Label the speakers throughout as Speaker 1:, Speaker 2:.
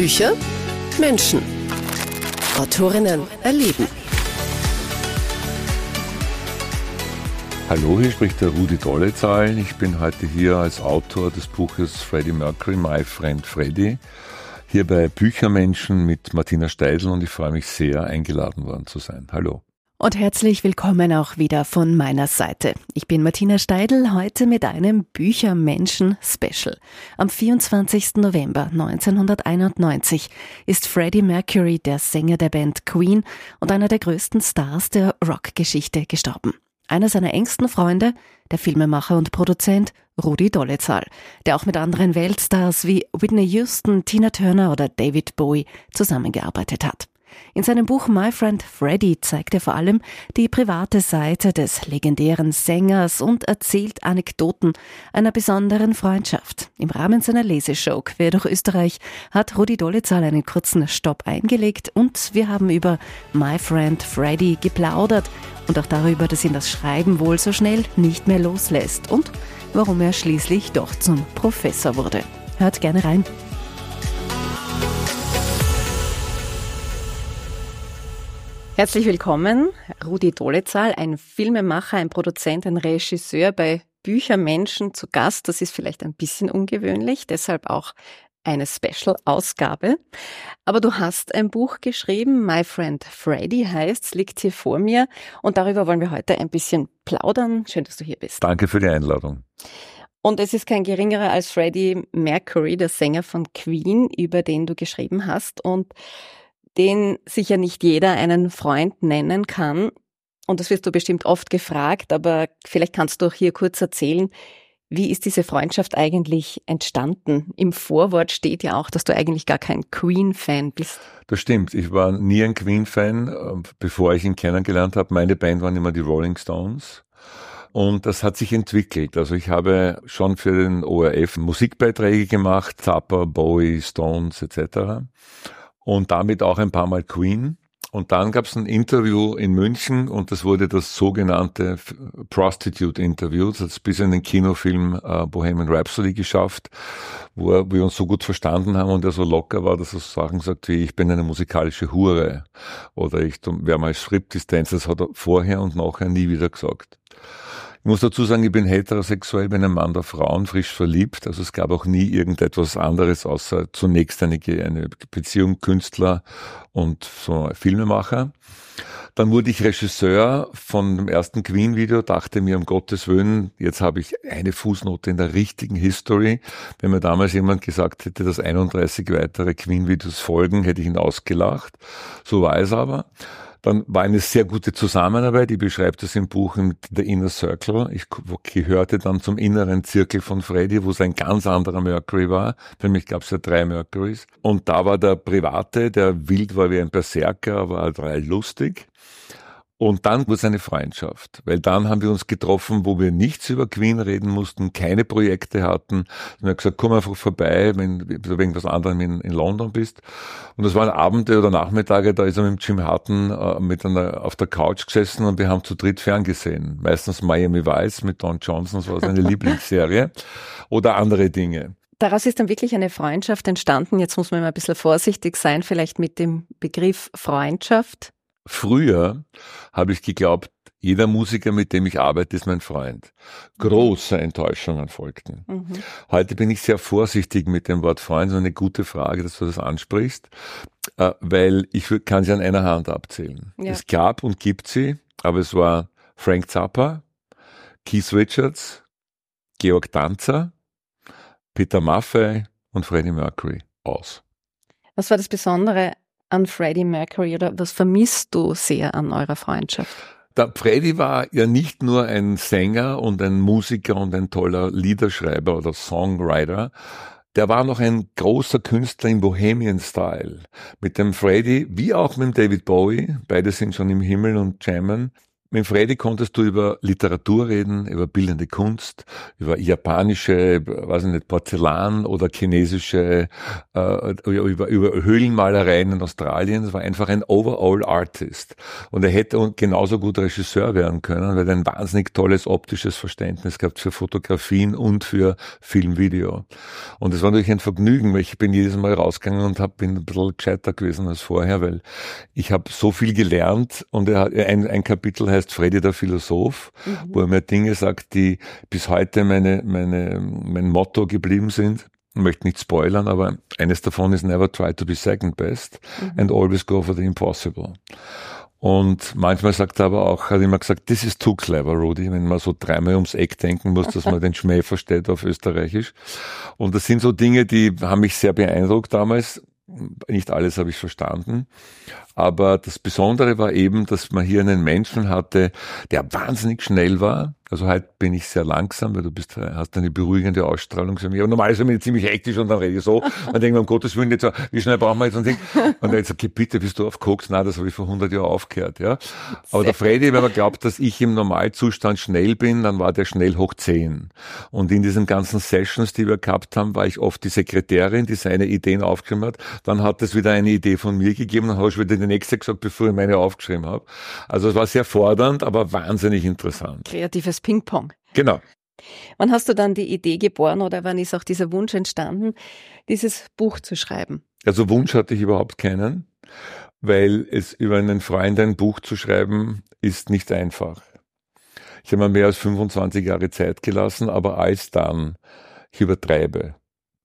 Speaker 1: Bücher, Menschen. Autorinnen erleben.
Speaker 2: Hallo, hier spricht der Rudi Dollezahl. Ich bin heute hier als Autor des Buches Freddie Mercury, My Friend Freddy. Hier bei Büchermenschen mit Martina Steidl und ich freue mich sehr, eingeladen worden zu sein. Hallo.
Speaker 3: Und herzlich willkommen auch wieder von meiner Seite. Ich bin Martina Steidl, heute mit einem Büchermenschen-Special. Am 24. November 1991 ist Freddie Mercury, der Sänger der Band Queen und einer der größten Stars der Rockgeschichte, gestorben. Einer seiner engsten Freunde, der Filmemacher und Produzent Rudi Dollezahl, der auch mit anderen Weltstars wie Whitney Houston, Tina Turner oder David Bowie zusammengearbeitet hat. In seinem Buch My Friend Freddy zeigt er vor allem die private Seite des legendären Sängers und erzählt Anekdoten einer besonderen Freundschaft. Im Rahmen seiner Leseshow Quer durch Österreich hat Rudi Dollezahl einen kurzen Stopp eingelegt und wir haben über My Friend Freddy geplaudert und auch darüber, dass ihn das Schreiben wohl so schnell nicht mehr loslässt und warum er schließlich doch zum Professor wurde. Hört gerne rein. Herzlich willkommen, Rudi Dolezahl, ein Filmemacher, ein Produzent, ein Regisseur bei Büchermenschen zu Gast. Das ist vielleicht ein bisschen ungewöhnlich, deshalb auch eine Special-Ausgabe. Aber du hast ein Buch geschrieben, My Friend Freddy heißt, liegt hier vor mir und darüber wollen wir heute ein bisschen plaudern. Schön, dass du hier bist.
Speaker 2: Danke für die Einladung.
Speaker 3: Und es ist kein geringerer als Freddie Mercury, der Sänger von Queen, über den du geschrieben hast. Und den sicher nicht jeder einen Freund nennen kann. Und das wirst du bestimmt oft gefragt, aber vielleicht kannst du auch hier kurz erzählen, wie ist diese Freundschaft eigentlich entstanden? Im Vorwort steht ja auch, dass du eigentlich gar kein Queen-Fan bist.
Speaker 2: Das stimmt. Ich war nie ein Queen-Fan, äh, bevor ich ihn kennengelernt habe. Meine Band waren immer die Rolling Stones. Und das hat sich entwickelt. Also ich habe schon für den ORF Musikbeiträge gemacht, Zappa, Bowie, Stones etc und damit auch ein paar Mal Queen. Und dann gab es ein Interview in München und das wurde das sogenannte Prostitute-Interview. Das hat bis in den Kinofilm äh, Bohemian Rhapsody geschafft, wo wir uns so gut verstanden haben und er so locker war, dass er so Sachen sagt wie, ich bin eine musikalische Hure oder ich wäre mal Striptease-Tänzer. Das hat er vorher und nachher nie wieder gesagt. Ich muss dazu sagen, ich bin heterosexuell, bin ein Mann der Frauen, frisch verliebt. Also es gab auch nie irgendetwas anderes, außer zunächst eine, eine Beziehung Künstler und so Filmemacher. Dann wurde ich Regisseur von dem ersten Queen-Video, dachte mir, um Gottes Willen, jetzt habe ich eine Fußnote in der richtigen History. Wenn mir damals jemand gesagt hätte, dass 31 weitere Queen-Videos folgen, hätte ich ihn ausgelacht. So war es aber. Dann war eine sehr gute Zusammenarbeit. Ich beschreibe das im Buch mit The Inner Circle. Ich gehörte dann zum inneren Zirkel von Freddy, wo es ein ganz anderer Mercury war. Für mich gab es ja drei Mercurys. Und da war der Private, der wild war wie ein Berserker, aber halt lustig. Und dann wurde es eine Freundschaft, weil dann haben wir uns getroffen, wo wir nichts über Queen reden mussten, keine Projekte hatten. Und er hat gesagt, komm einfach vorbei, wenn du wegen was anderem in, in, London bist. Und das waren Abende oder Nachmittage, da ist er mit Jim Harton äh, mit einer, auf der Couch gesessen und wir haben zu dritt ferngesehen. Meistens Miami Vice mit Don Johnson, das war seine Lieblingsserie. Oder andere Dinge.
Speaker 3: Daraus ist dann wirklich eine Freundschaft entstanden. Jetzt muss man immer ein bisschen vorsichtig sein, vielleicht mit dem Begriff Freundschaft.
Speaker 2: Früher habe ich geglaubt, jeder Musiker, mit dem ich arbeite, ist mein Freund. Große Enttäuschungen folgten. Mhm. Heute bin ich sehr vorsichtig mit dem Wort Freund. So eine gute Frage, dass du das ansprichst, äh, weil ich kann sie an einer Hand abzählen. Ja. Es gab und gibt sie, aber es war Frank Zappa, Keith Richards, Georg Danzer, Peter Maffei und Freddie Mercury aus.
Speaker 3: Was war das Besondere an Freddie Mercury oder was vermisst du sehr an eurer Freundschaft?
Speaker 2: Der Freddie war ja nicht nur ein Sänger und ein Musiker und ein toller Liederschreiber oder Songwriter. Der war noch ein großer Künstler im Bohemian Style. Mit dem Freddie, wie auch mit dem David Bowie, beide sind schon im Himmel und jammen, mit Freddy konntest du über Literatur reden, über bildende Kunst, über japanische, weiß ich nicht, Porzellan oder chinesische, äh, über, über Höhlenmalereien in Australien. Das war einfach ein Overall Artist. Und er hätte genauso gut Regisseur werden können, weil er ein wahnsinnig tolles optisches Verständnis gehabt für Fotografien und für Filmvideo. Und es war natürlich ein Vergnügen, weil ich bin jedes Mal rausgegangen und hab, bin ein bisschen gescheiter gewesen als vorher, weil ich habe so viel gelernt und er hat ein, ein Kapitel heißt heißt Freddy der Philosoph, mhm. wo er mir Dinge sagt, die bis heute meine, meine, mein Motto geblieben sind. Ich möchte nicht spoilern, aber eines davon ist never try to be second best mhm. and always go for the impossible. Und manchmal sagt er aber auch, hat immer gesagt, this is too clever, Rudi, wenn man so dreimal ums Eck denken muss, dass man den Schmäh versteht auf Österreichisch. Und das sind so Dinge, die haben mich sehr beeindruckt damals. Nicht alles habe ich verstanden. Aber das Besondere war eben, dass man hier einen Menschen hatte, der wahnsinnig schnell war, also heute bin ich sehr langsam, weil du bist, hast eine beruhigende Ausstrahlung für mich. Aber normalerweise bin ich ziemlich hektisch und dann rede ich so. Dann denke ich, um Gottes Willen, jetzt, wie schnell brauchen wir jetzt ein Ding? Und dann jetzt, okay, bitte, bist du auf Koks? Nein, das habe ich vor 100 Jahren aufgehört, ja. Aber der Freddy, wenn man glaubt, dass ich im Normalzustand schnell bin, dann war der schnell hoch 10. Und in diesen ganzen Sessions, die wir gehabt haben, war ich oft die Sekretärin, die seine Ideen aufgeschrieben hat. Dann hat es wieder eine Idee von mir gegeben, dann habe ich wieder die nächste gesagt, bevor ich meine aufgeschrieben habe. Also es war sehr fordernd, aber wahnsinnig interessant.
Speaker 3: Kreatives Ping-Pong.
Speaker 2: Genau.
Speaker 3: Wann hast du dann die Idee geboren oder wann ist auch dieser Wunsch entstanden, dieses Buch zu schreiben?
Speaker 2: Also Wunsch hatte ich überhaupt keinen, weil es über einen Freund ein Buch zu schreiben ist nicht einfach. Ich habe mir mehr als 25 Jahre Zeit gelassen, aber als dann, ich übertreibe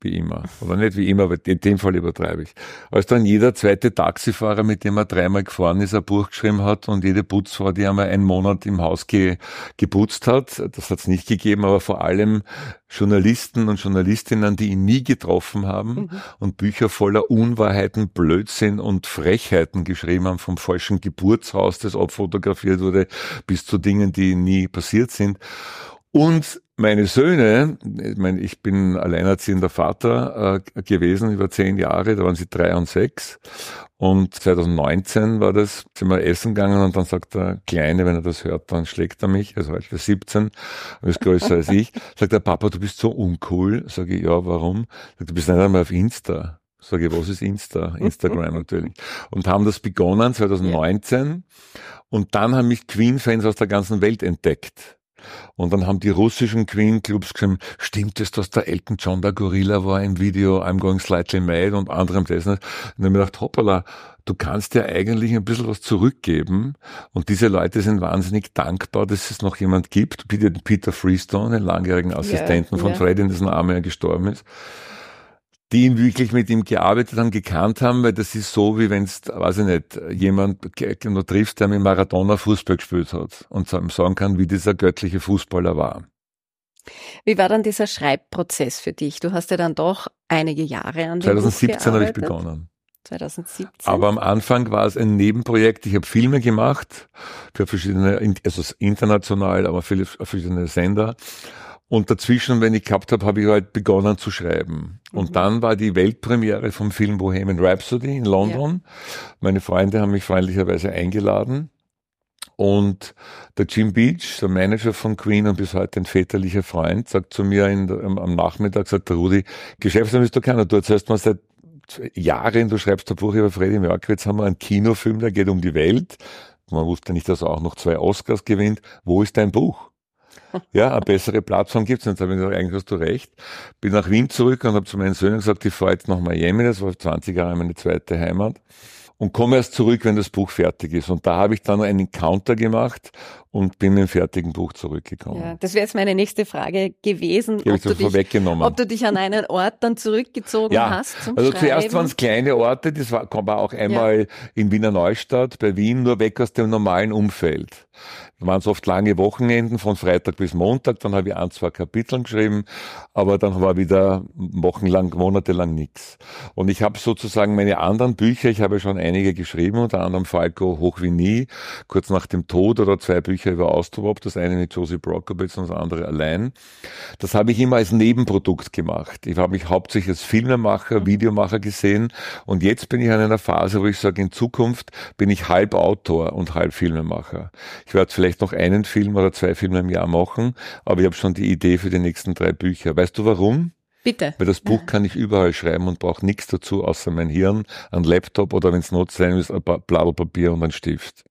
Speaker 2: wie immer. Oder nicht wie immer, aber in dem Fall übertreibe ich. Als dann jeder zweite Taxifahrer, mit dem er dreimal gefahren ist, ein Buch geschrieben hat und jede Putzfrau, die einmal einen Monat im Haus ge, geputzt hat, das hat es nicht gegeben, aber vor allem Journalisten und Journalistinnen, die ihn nie getroffen haben mhm. und Bücher voller Unwahrheiten, Blödsinn und Frechheiten geschrieben haben, vom falschen Geburtshaus, das abfotografiert wurde, bis zu Dingen, die nie passiert sind. Und meine Söhne, ich, meine, ich bin alleinerziehender Vater äh, gewesen über zehn Jahre, da waren sie drei und sechs. Und 2019 war das, sind wir essen gegangen und dann sagt der Kleine, wenn er das hört, dann schlägt er mich, also heute 17, er ist größer als ich, sagt der Papa, du bist so uncool. Sag ich, ja, warum? Sagt, du bist nicht einmal auf Insta. Sag ich, was ist Insta? Instagram natürlich. Und haben das begonnen 2019. Und dann haben mich Queen-Fans aus der ganzen Welt entdeckt. Und dann haben die russischen Queen-Clubs geschrieben, stimmt es, dass der Elton John der Gorilla war im Video I'm Going Slightly Mad und anderem dessen. Und dann habe ich gedacht, hoppala, du kannst ja eigentlich ein bisschen was zurückgeben. Und diese Leute sind wahnsinnig dankbar, dass es noch jemand gibt, Peter Freestone, einen langjährigen Assistenten yeah, von yeah. Freddy, in dessen Arme er gestorben ist die ihn wirklich mit ihm gearbeitet haben, gekannt haben, weil das ist so, wie wenn es, weiß ich nicht, jemand nur triffst, der mit Maradona Fußball gespielt hat und sagen kann, wie dieser göttliche Fußballer war.
Speaker 3: Wie war dann dieser Schreibprozess für dich? Du hast ja dann doch einige Jahre an dem
Speaker 2: 2017 habe ich begonnen.
Speaker 3: 2017.
Speaker 2: Aber am Anfang war es ein Nebenprojekt. Ich habe Filme gemacht für verschiedene, also international, aber für verschiedene Sender. Und dazwischen, wenn ich gehabt habe, habe ich halt begonnen zu schreiben. Und mhm. dann war die Weltpremiere vom Film Bohemian Rhapsody in London. Ja. Meine Freunde haben mich freundlicherweise eingeladen. Und der Jim Beach, der Manager von Queen und bis heute ein väterlicher Freund, sagt zu mir in, am Nachmittag, sagt der Rudi, Geschäftsmann bist du keiner, du erzählst mal seit Jahren, du schreibst ein Buch über Freddie Mercury, jetzt haben wir einen Kinofilm, der geht um die Welt. Man wusste nicht, dass er auch noch zwei Oscars gewinnt. Wo ist dein Buch? Ja, eine bessere Plattform gibt's nicht. Da habe ich gesagt, eigentlich hast du recht. Bin nach Wien zurück und habe zu meinen Söhnen gesagt, ich fahre jetzt nach Miami, das war 20 Jahre meine zweite Heimat und komme erst zurück, wenn das Buch fertig ist. Und da habe ich dann einen Encounter gemacht und bin mit dem fertigen Buch zurückgekommen. Ja,
Speaker 3: das wäre jetzt meine nächste Frage gewesen,
Speaker 2: ob du, dich,
Speaker 3: ob du dich an einen Ort dann zurückgezogen ja, hast
Speaker 2: zum Also Schreiben. zuerst waren es kleine Orte, das war, war auch einmal ja. in Wiener Neustadt, bei Wien, nur weg aus dem normalen Umfeld. Da waren es oft lange Wochenenden von Freitag bis Montag, dann habe ich ein, zwei Kapiteln geschrieben, aber dann war wieder wochenlang, monatelang nichts. Und ich habe sozusagen meine anderen Bücher, ich habe schon einige geschrieben, unter anderem Falco Hoch wie nie, kurz nach dem Tod oder zwei Bücher über Austropop, das eine mit Josie Brockovich und das andere allein. Das habe ich immer als Nebenprodukt gemacht. Ich habe mich hauptsächlich als Filmemacher, Videomacher gesehen und jetzt bin ich in einer Phase, wo ich sage, in Zukunft bin ich halb Autor und halb Filmemacher. Ich werde vielleicht noch einen Film oder zwei Filme im Jahr machen, aber ich habe schon die Idee für die nächsten drei Bücher. Weißt du warum?
Speaker 3: Bitte.
Speaker 2: Weil das Buch ja. kann ich überall schreiben und brauche nichts dazu, außer mein Hirn, ein Laptop oder wenn es not sein ist, ein Blatt Papier und ein Stift.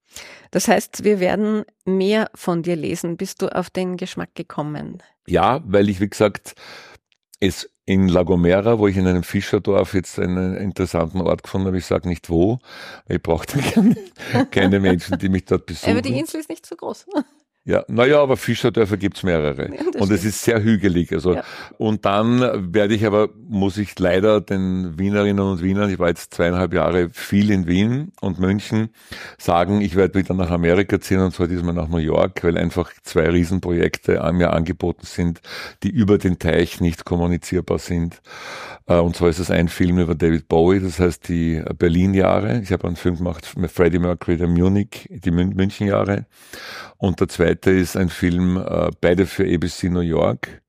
Speaker 3: Das heißt, wir werden mehr von dir lesen. Bist du auf den Geschmack gekommen?
Speaker 2: Ja, weil ich, wie gesagt, es in La Gomera, wo ich in einem Fischerdorf jetzt einen interessanten Ort gefunden habe, ich sage nicht wo, ich brauche keine, keine Menschen, die mich dort besuchen.
Speaker 3: Aber die Insel ist nicht so groß.
Speaker 2: Ja, naja, aber Fischerdörfer gibt's mehrere. Ja, und es ist sehr hügelig. Also, ja. und dann werde ich aber, muss ich leider den Wienerinnen und Wienern, ich war jetzt zweieinhalb Jahre viel in Wien und München, sagen, ich werde wieder nach Amerika ziehen und zwar diesmal nach New York, weil einfach zwei Riesenprojekte an mir angeboten sind, die über den Teich nicht kommunizierbar sind. Äh, und zwar ist es ein Film über David Bowie, das heißt die Berlin-Jahre. Ich habe einen Film gemacht mit Freddie Mercury, der Munich, die München-Jahre. Und der zweite ist ein Film, äh, beide für ABC New York,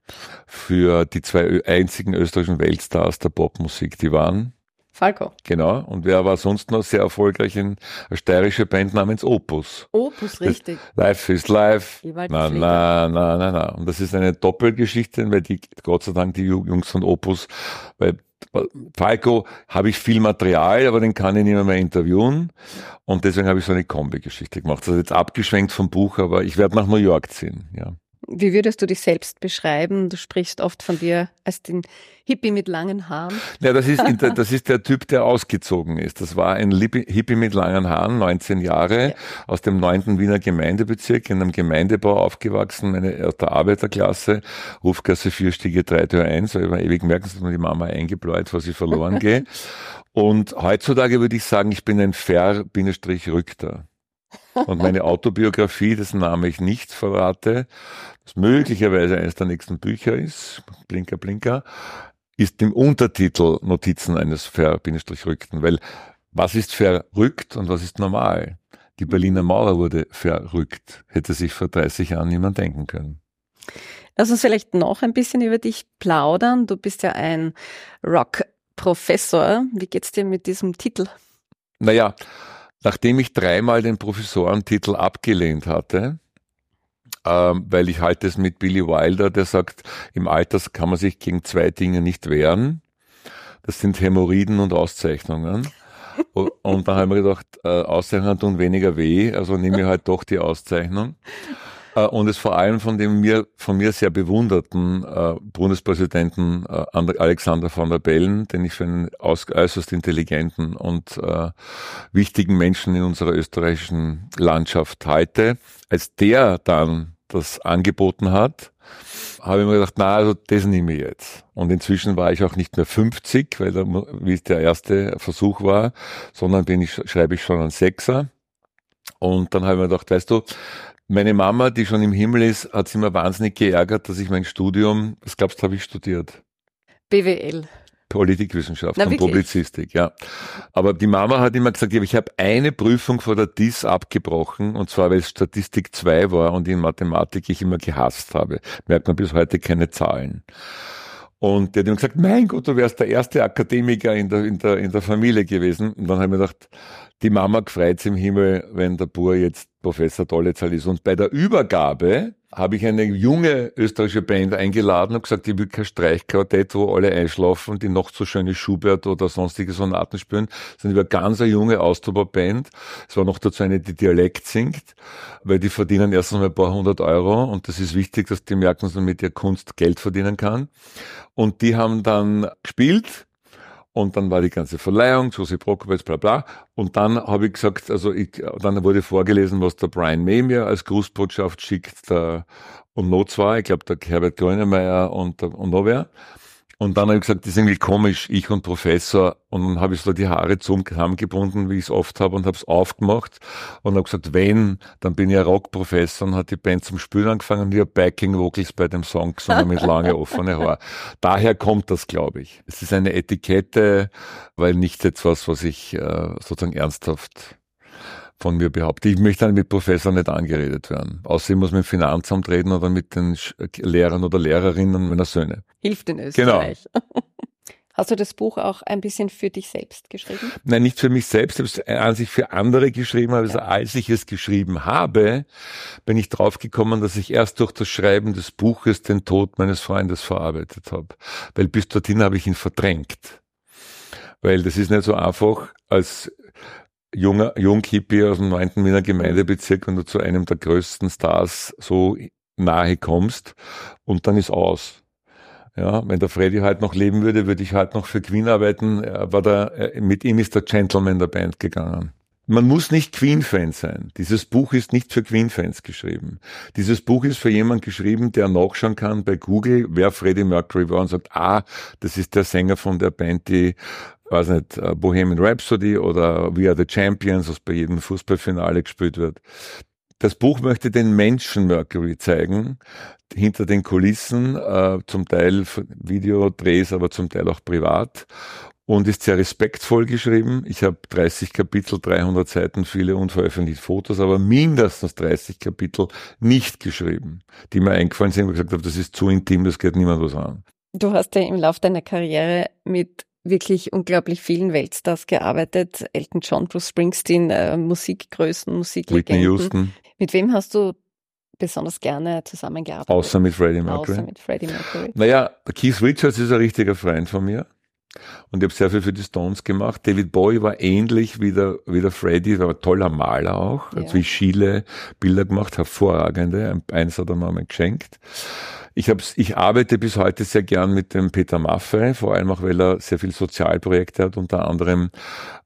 Speaker 2: für die zwei einzigen österreichischen Weltstars der Popmusik, die waren.
Speaker 3: Falco.
Speaker 2: Genau. Und wer war sonst noch sehr erfolgreich in eine steirische Band namens Opus?
Speaker 3: Opus, richtig.
Speaker 2: Das life is life. Na, na, na, na, na. Und das ist eine Doppelgeschichte, weil die, Gott sei Dank, die Jungs von Opus, weil Falco habe ich viel Material, aber den kann ich nicht mehr, mehr interviewen. Und deswegen habe ich so eine Kombi-Geschichte gemacht. Das ist jetzt abgeschwenkt vom Buch, aber ich werde nach New York ziehen, ja.
Speaker 3: Wie würdest du dich selbst beschreiben? Du sprichst oft von dir als den Hippie mit langen Haaren.
Speaker 2: Ja, das ist, das ist der Typ, der ausgezogen ist. Das war ein Hippie mit langen Haaren, 19 Jahre, ja. aus dem 9. Wiener Gemeindebezirk, in einem Gemeindebau aufgewachsen, meine, aus der Arbeiterklasse, Rufgasse 4, Stiege 3, Tür 1, weil ich ewig merken, dass man die Mama eingebläut, was ich verloren gehe. Und heutzutage würde ich sagen, ich bin ein Ver-Rückter. Und meine Autobiografie, dessen Name ich nicht verrate, das möglicherweise eines der nächsten Bücher ist, Blinker, Blinker, ist im Untertitel Notizen eines Ver-Rückten, weil was ist verrückt und was ist normal? Die Berliner Mauer wurde verrückt. Hätte sich vor 30 Jahren niemand denken können.
Speaker 3: Lass uns vielleicht noch ein bisschen über dich plaudern. Du bist ja ein Rock-Professor. Wie geht's dir mit diesem Titel?
Speaker 2: Naja, nachdem ich dreimal den Professorentitel abgelehnt hatte, ähm, weil ich halte es mit Billy Wilder, der sagt, im Alter kann man sich gegen zwei Dinge nicht wehren. Das sind Hämorrhoiden und Auszeichnungen. Und dann haben wir gedacht, äh, Auszeichnungen tun weniger weh, also nehme ich halt doch die Auszeichnung. Äh, und es vor allem von dem mir, von mir sehr bewunderten äh, Bundespräsidenten äh, Alexander von der Bellen, den ich für einen äußerst intelligenten und äh, wichtigen Menschen in unserer österreichischen Landschaft halte. Als der dann das angeboten hat, habe ich mir gedacht, na, also das nehme ich jetzt. Und inzwischen war ich auch nicht mehr 50, weil da, wie es der erste Versuch war, sondern bin ich, schreibe ich schon einen Sechser. Und dann habe ich mir gedacht, weißt du, meine Mama, die schon im Himmel ist, hat sich immer wahnsinnig geärgert, dass ich mein Studium, was glaubst du, habe ich studiert?
Speaker 3: BWL.
Speaker 2: Politikwissenschaft Na, und wirklich? Publizistik, ja. Aber die Mama hat immer gesagt, ich habe eine Prüfung vor der DIS abgebrochen, und zwar weil es Statistik 2 war und in Mathematik ich immer gehasst habe. Merkt man bis heute keine Zahlen. Und der hat ihm gesagt, mein Gott, du wärst der erste Akademiker in der, in der, in der Familie gewesen. Und dann habe ich mir gedacht, die Mama gefreut im Himmel, wenn der Bur jetzt Professor Dollezahl ist. Und bei der Übergabe habe ich eine junge österreichische Band eingeladen und gesagt, ich will kein Streichquartett, wo alle einschlafen, die noch so schöne Schubert oder sonstige Sonaten spielen, sondern über ganz eine junge Austauscherband. Es war noch dazu eine, die Dialekt singt, weil die verdienen erstens mal ein paar hundert Euro und das ist wichtig, dass die merken, dass man mit der Kunst Geld verdienen kann. Und die haben dann gespielt und dann war die ganze Verleihung, Josie Brokowitz, bla bla. Und dann habe ich gesagt, also ich, dann wurde vorgelesen, was der Brian May mir als Grußbotschaft schickt, der, und noch zwei, ich glaube der Herbert Grönemeyer und, und noch wer. Und dann habe ich gesagt, das ist irgendwie komisch, ich und Professor. Und dann habe ich so die Haare zusammengebunden, wie ich es oft habe, und habe es aufgemacht und habe gesagt, wenn, dann bin ich ein Rockprofessor und hat die Band zum Spielen angefangen und ich habe Backing Vocals bei dem Song gesungen mit lange offene Haare. Daher kommt das, glaube ich. Es ist eine Etikette, weil nicht etwas, was ich äh, sozusagen ernsthaft von mir behaupte. Ich möchte dann mit Professor nicht angeredet werden. Außerdem muss man mit dem Finanzamt reden oder mit den Lehrern oder Lehrerinnen meiner Söhne.
Speaker 3: Hilft in Österreich. Genau. Hast du das Buch auch ein bisschen für dich selbst geschrieben?
Speaker 2: Nein, nicht für mich selbst. Ich habe es an sich für andere geschrieben. Also ja. als ich es geschrieben habe, bin ich draufgekommen, dass ich erst durch das Schreiben des Buches den Tod meines Freundes verarbeitet habe. Weil bis dorthin habe ich ihn verdrängt. Weil das ist nicht so einfach, als junger Junghippie aus dem 9. Wiener Gemeindebezirk, wenn du zu einem der größten Stars so nahe kommst und dann ist aus. Ja, wenn der Freddy halt noch leben würde, würde ich halt noch für Queen arbeiten. Er war da, mit ihm ist der Gentleman der Band gegangen. Man muss nicht Queen-Fan sein. Dieses Buch ist nicht für Queen-Fans geschrieben. Dieses Buch ist für jemanden geschrieben, der nachschauen kann bei Google, wer Freddie Mercury war und sagt, ah, das ist der Sänger von der Band, die weiß nicht, äh, Bohemian Rhapsody oder We Are the Champions, was bei jedem Fußballfinale gespielt wird. Das Buch möchte den Menschen Mercury zeigen, hinter den Kulissen, äh, zum Teil Videodrehs, aber zum Teil auch privat und ist sehr respektvoll geschrieben. Ich habe 30 Kapitel, 300 Seiten, viele unveröffentlichte Fotos, aber mindestens 30 Kapitel nicht geschrieben, die mir eingefallen sind, wo ich gesagt habe, das ist zu intim, das geht niemand was an.
Speaker 3: Du hast ja im Laufe deiner Karriere mit wirklich unglaublich vielen Weltstars gearbeitet. Elton John, Bruce Springsteen, äh, Musikgrößen, Musiklegenden. Whitney Houston. Mit wem hast du besonders gerne zusammengearbeitet?
Speaker 2: Außer mit Freddie Mercury.
Speaker 3: Außer mit Freddie Mercury.
Speaker 2: Naja, Keith Richards ist ein richtiger Freund von mir. Und ich habe sehr viel für die Stones gemacht. David Bowie war ähnlich wie der, wie der Freddie, war ein toller Maler auch. Ja. Hat wie Schiele Bilder gemacht, hervorragende. Eins hat er mir geschenkt. Ich, hab's, ich arbeite bis heute sehr gern mit dem Peter Maffei, vor allem auch, weil er sehr viel Sozialprojekte hat, unter anderem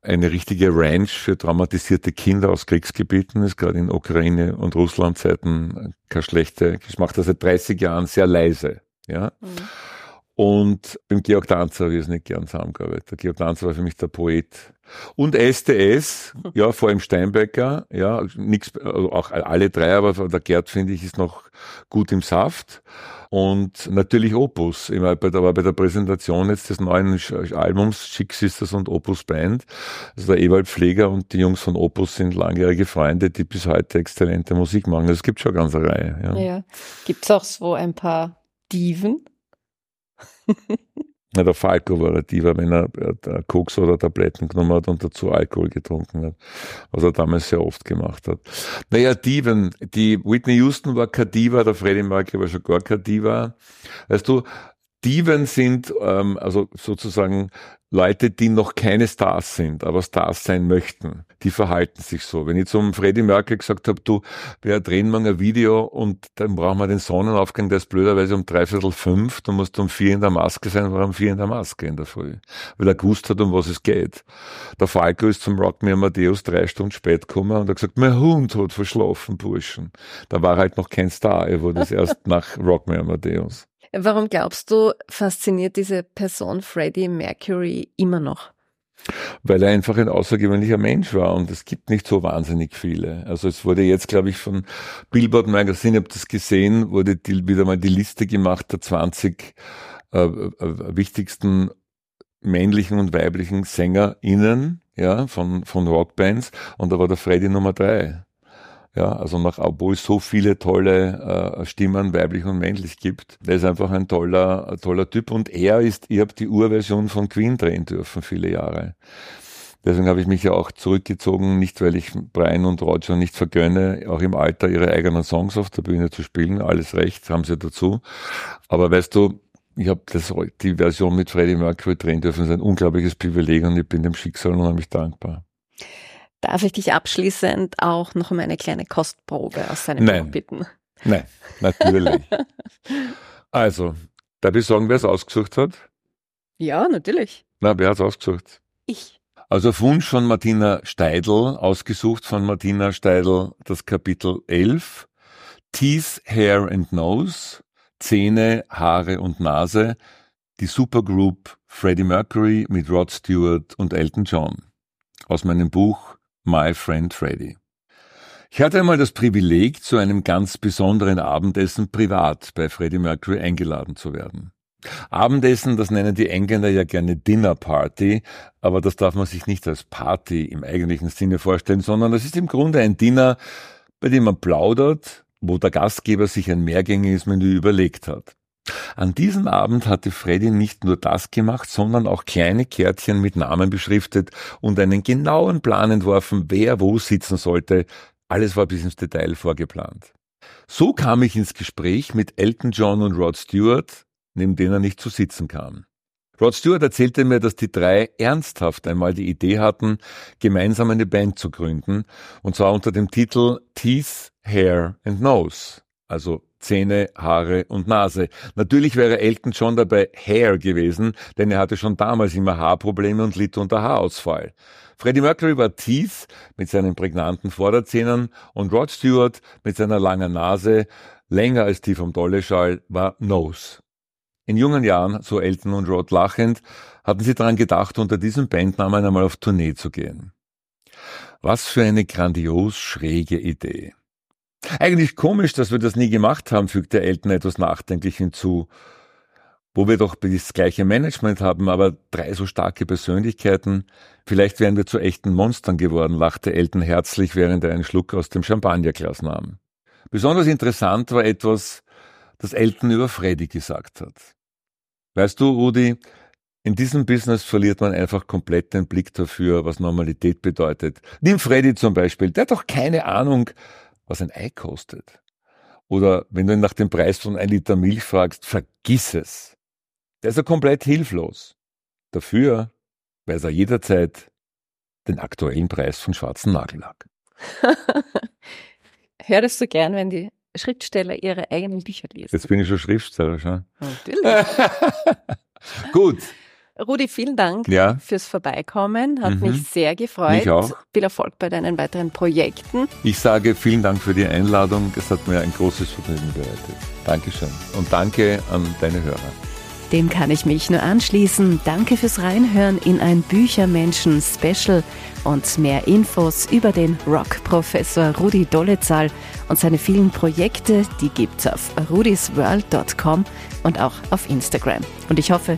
Speaker 2: eine richtige Ranch für traumatisierte Kinder aus Kriegsgebieten, ist gerade in Ukraine und Russlandzeiten keine schlechte, ich mache das seit 30 Jahren sehr leise. Ja. Mhm. Und mit Georg Danzer habe ich es nicht gern zusammengearbeitet. Der Georg Danzer war für mich der Poet. Und STS, ja, vor allem Steinbecker, ja, nix, also auch alle drei, aber der Gerd, finde ich, ist noch gut im Saft. Und natürlich Opus. Ich bei der, war bei der Präsentation jetzt des neuen Albums Chick Sisters und Opus Band. Also der Ewald Pfleger und die Jungs von Opus sind langjährige Freunde, die bis heute exzellente Musik machen. Also es gibt schon eine ganze Reihe. Ja.
Speaker 3: ja. Gibt es auch so ein paar Diven?
Speaker 2: Der Falco war Diva, wenn er Koks oder Tabletten genommen hat und dazu Alkohol getrunken hat, was er damals sehr oft gemacht hat. Naja, Diven, die Whitney Houston war kein Diva, der Freddie Mercury war schon gar kein Diva. Weißt du, Diven sind ähm, also sozusagen Leute, die noch keine Stars sind, aber Stars sein möchten, die verhalten sich so. Wenn ich zum Freddie Merkel gesagt habe, du, wir drehen mal ein Video und dann brauchen wir den Sonnenaufgang, der ist blöderweise um dreiviertel fünf, du musst um vier in der Maske sein, war um vier in der Maske in der Früh, weil er gewusst hat, um was es geht. Der Falco ist zum Rock Me Amadeus drei Stunden spät gekommen und hat gesagt, mein Hund hat verschlafen, Burschen. Da war halt noch kein Star, er wurde es erst nach Rock Me Amadeus.
Speaker 3: Warum glaubst du, fasziniert diese Person Freddie Mercury immer noch?
Speaker 2: Weil er einfach ein außergewöhnlicher Mensch war und es gibt nicht so wahnsinnig viele. Also es wurde jetzt, glaube ich, von Billboard Magazine, habe das gesehen, wurde die, wieder mal die Liste gemacht der 20 äh, äh, wichtigsten männlichen und weiblichen SängerInnen ja, von, von Rockbands und da war der Freddie Nummer drei. Ja, also nach, obwohl es so viele tolle äh, Stimmen, weiblich und männlich gibt. Der ist einfach ein toller, ein toller Typ. Und er ist, ich habe die Urversion von Queen drehen dürfen, viele Jahre. Deswegen habe ich mich ja auch zurückgezogen, nicht weil ich Brian und Roger nicht vergönne, auch im Alter ihre eigenen Songs auf der Bühne zu spielen. Alles recht, haben sie dazu. Aber weißt du, ich habe die Version mit Freddie Mercury drehen dürfen. Das ist ein unglaubliches Privileg und ich bin dem Schicksal unheimlich dankbar.
Speaker 3: Darf ich dich abschließend auch noch um eine kleine Kostprobe aus seinem
Speaker 2: Nein.
Speaker 3: Buch bitten?
Speaker 2: Nein, natürlich. also, darf ich sagen, wer es ausgesucht hat?
Speaker 3: Ja, natürlich.
Speaker 2: Na, wer hat es ausgesucht?
Speaker 3: Ich.
Speaker 2: Also auf Wunsch von Martina Steidl, ausgesucht von Martina Steidl das Kapitel 11, Teeth, Hair and Nose, Zähne, Haare und Nase, die Supergroup Freddie Mercury mit Rod Stewart und Elton John aus meinem Buch My Friend Freddie. Ich hatte einmal das Privileg, zu einem ganz besonderen Abendessen privat bei Freddie Mercury eingeladen zu werden. Abendessen, das nennen die Engländer ja gerne Dinner Party, aber das darf man sich nicht als Party im eigentlichen Sinne vorstellen, sondern das ist im Grunde ein Dinner, bei dem man plaudert, wo der Gastgeber sich ein mehrgängiges Menü überlegt hat. An diesem Abend hatte Freddy nicht nur das gemacht, sondern auch kleine Kärtchen mit Namen beschriftet und einen genauen Plan entworfen, wer wo sitzen sollte. Alles war bis ins Detail vorgeplant. So kam ich ins Gespräch mit Elton John und Rod Stewart, neben denen er nicht zu sitzen kam. Rod Stewart erzählte mir, dass die drei ernsthaft einmal die Idee hatten, gemeinsam eine Band zu gründen, und zwar unter dem Titel Teeth, Hair and Nose, also Zähne, Haare und Nase. Natürlich wäre Elton John dabei Hair gewesen, denn er hatte schon damals immer Haarprobleme und litt unter Haarausfall. Freddie Mercury war Teeth mit seinen prägnanten Vorderzähnen und Rod Stewart mit seiner langen Nase, länger als die vom Dolleschall, war Nose. In jungen Jahren, so Elton und Rod lachend, hatten sie daran gedacht, unter diesem Bandnamen einmal auf Tournee zu gehen. Was für eine grandios schräge Idee. Eigentlich komisch, dass wir das nie gemacht haben, fügte Elton etwas nachdenklich hinzu. Wo wir doch das gleiche Management haben, aber drei so starke Persönlichkeiten. Vielleicht wären wir zu echten Monstern geworden, lachte Elton herzlich, während er einen Schluck aus dem Champagnerglas nahm. Besonders interessant war etwas, das Elton über Freddy gesagt hat. Weißt du, Rudi, in diesem Business verliert man einfach komplett den Blick dafür, was Normalität bedeutet. Nimm Freddy zum Beispiel, der hat doch keine Ahnung, was ein Ei kostet. Oder wenn du ihn nach dem Preis von ein Liter Milch fragst, vergiss es. Der ist ja komplett hilflos. Dafür weiß er jederzeit den aktuellen Preis von schwarzen Nagellack.
Speaker 3: Hörst du gern, wenn die Schriftsteller ihre eigenen Bücher lesen.
Speaker 2: Jetzt bin ich schon Schriftsteller, schon.
Speaker 3: Natürlich.
Speaker 2: Gut.
Speaker 3: Rudi, vielen Dank ja. fürs Vorbeikommen. Hat mhm. mich sehr gefreut.
Speaker 2: Mich auch.
Speaker 3: Viel Erfolg bei deinen weiteren Projekten.
Speaker 2: Ich sage vielen Dank für die Einladung. Es hat mir ein großes Vergnügen bereitet. Dankeschön. Und danke an deine Hörer.
Speaker 3: Dem kann ich mich nur anschließen. Danke fürs Reinhören in ein Büchermenschen-Special und mehr Infos über den Rock-Professor Rudi Dollezahl und seine vielen Projekte, die gibt's auf rudisworld.com und auch auf Instagram. Und ich hoffe,